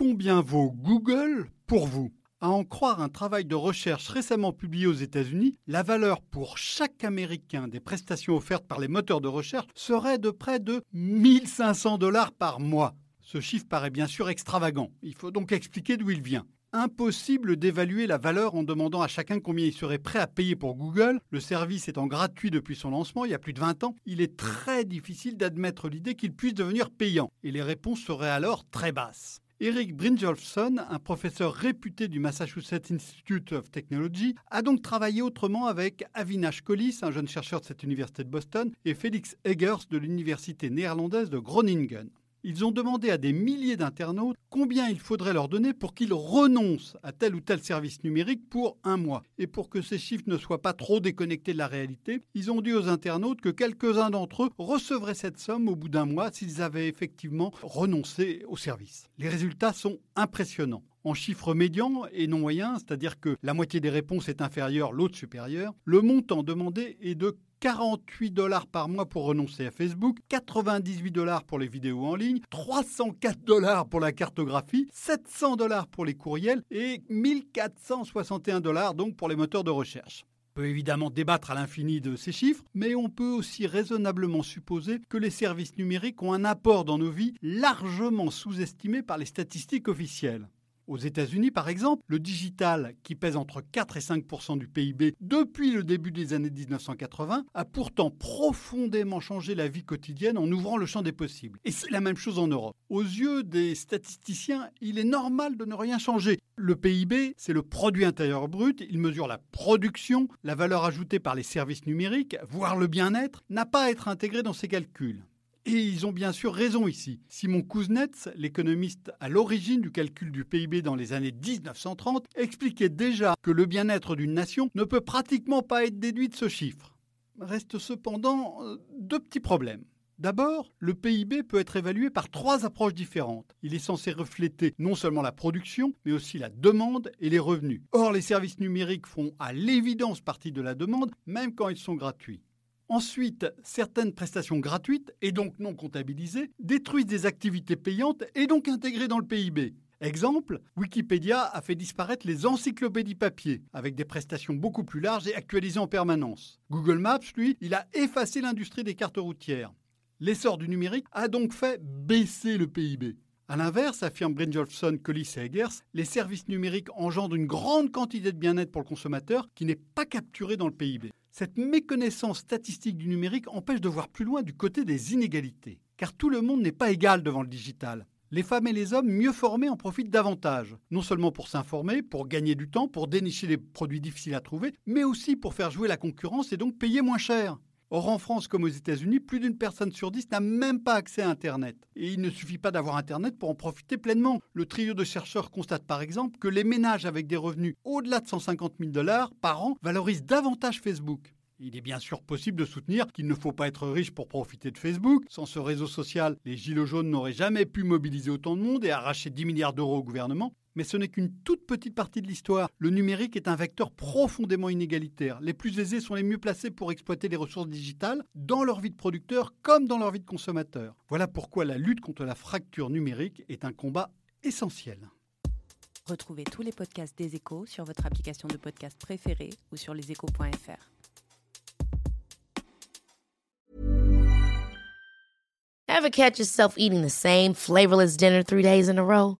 Combien vaut Google pour vous? À en croire un travail de recherche récemment publié aux États-Unis, la valeur pour chaque Américain des prestations offertes par les moteurs de recherche serait de près de 1500 dollars par mois. Ce chiffre paraît bien sûr extravagant. Il faut donc expliquer d'où il vient. Impossible d'évaluer la valeur en demandant à chacun combien il serait prêt à payer pour Google. Le service étant gratuit depuis son lancement il y a plus de 20 ans, il est très difficile d'admettre l'idée qu'il puisse devenir payant. Et les réponses seraient alors très basses. Eric Brynjolfsson, un professeur réputé du Massachusetts Institute of Technology, a donc travaillé autrement avec Avinash Collis, un jeune chercheur de cette université de Boston, et Felix Eggers de l'université néerlandaise de Groningen. Ils ont demandé à des milliers d'internautes combien il faudrait leur donner pour qu'ils renoncent à tel ou tel service numérique pour un mois. Et pour que ces chiffres ne soient pas trop déconnectés de la réalité, ils ont dit aux internautes que quelques-uns d'entre eux recevraient cette somme au bout d'un mois s'ils avaient effectivement renoncé au service. Les résultats sont impressionnants en chiffres médians et non moyens, c'est-à-dire que la moitié des réponses est inférieure, l'autre supérieure, le montant demandé est de 48 dollars par mois pour renoncer à Facebook, 98 dollars pour les vidéos en ligne, 304 dollars pour la cartographie, 700 dollars pour les courriels et 1461 dollars donc pour les moteurs de recherche. On peut évidemment débattre à l'infini de ces chiffres, mais on peut aussi raisonnablement supposer que les services numériques ont un apport dans nos vies largement sous-estimé par les statistiques officielles. Aux États-Unis, par exemple, le digital, qui pèse entre 4 et 5% du PIB depuis le début des années 1980, a pourtant profondément changé la vie quotidienne en ouvrant le champ des possibles. Et c'est la même chose en Europe. Aux yeux des statisticiens, il est normal de ne rien changer. Le PIB, c'est le produit intérieur brut, il mesure la production, la valeur ajoutée par les services numériques, voire le bien-être, n'a pas à être intégré dans ces calculs. Et ils ont bien sûr raison ici. Simon Kuznets, l'économiste à l'origine du calcul du PIB dans les années 1930, expliquait déjà que le bien-être d'une nation ne peut pratiquement pas être déduit de ce chiffre. Reste cependant euh, deux petits problèmes. D'abord, le PIB peut être évalué par trois approches différentes. Il est censé refléter non seulement la production, mais aussi la demande et les revenus. Or, les services numériques font à l'évidence partie de la demande, même quand ils sont gratuits. Ensuite, certaines prestations gratuites, et donc non comptabilisées, détruisent des activités payantes et donc intégrées dans le PIB. Exemple, Wikipédia a fait disparaître les encyclopédies papier, avec des prestations beaucoup plus larges et actualisées en permanence. Google Maps, lui, il a effacé l'industrie des cartes routières. L'essor du numérique a donc fait baisser le PIB. A l'inverse, affirme Brynjolfsson, Collis et Eggers, les services numériques engendrent une grande quantité de bien-être pour le consommateur qui n'est pas capturé dans le PIB. Cette méconnaissance statistique du numérique empêche de voir plus loin du côté des inégalités, car tout le monde n'est pas égal devant le digital. Les femmes et les hommes mieux formés en profitent davantage, non seulement pour s'informer, pour gagner du temps, pour dénicher les produits difficiles à trouver, mais aussi pour faire jouer la concurrence et donc payer moins cher. Or, en France comme aux États-Unis, plus d'une personne sur dix n'a même pas accès à Internet. Et il ne suffit pas d'avoir Internet pour en profiter pleinement. Le trio de chercheurs constate par exemple que les ménages avec des revenus au-delà de 150 000 dollars par an valorisent davantage Facebook. Il est bien sûr possible de soutenir qu'il ne faut pas être riche pour profiter de Facebook. Sans ce réseau social, les Gilets jaunes n'auraient jamais pu mobiliser autant de monde et arracher 10 milliards d'euros au gouvernement. Mais ce n'est qu'une toute petite partie de l'histoire. Le numérique est un vecteur profondément inégalitaire. Les plus aisés sont les mieux placés pour exploiter les ressources digitales dans leur vie de producteur comme dans leur vie de consommateur. Voilà pourquoi la lutte contre la fracture numérique est un combat essentiel. Retrouvez tous les podcasts des échos sur votre application de podcast préférée ou sur leséchos.fr. Ever catch yourself eating the same flavorless dinner three days in a row?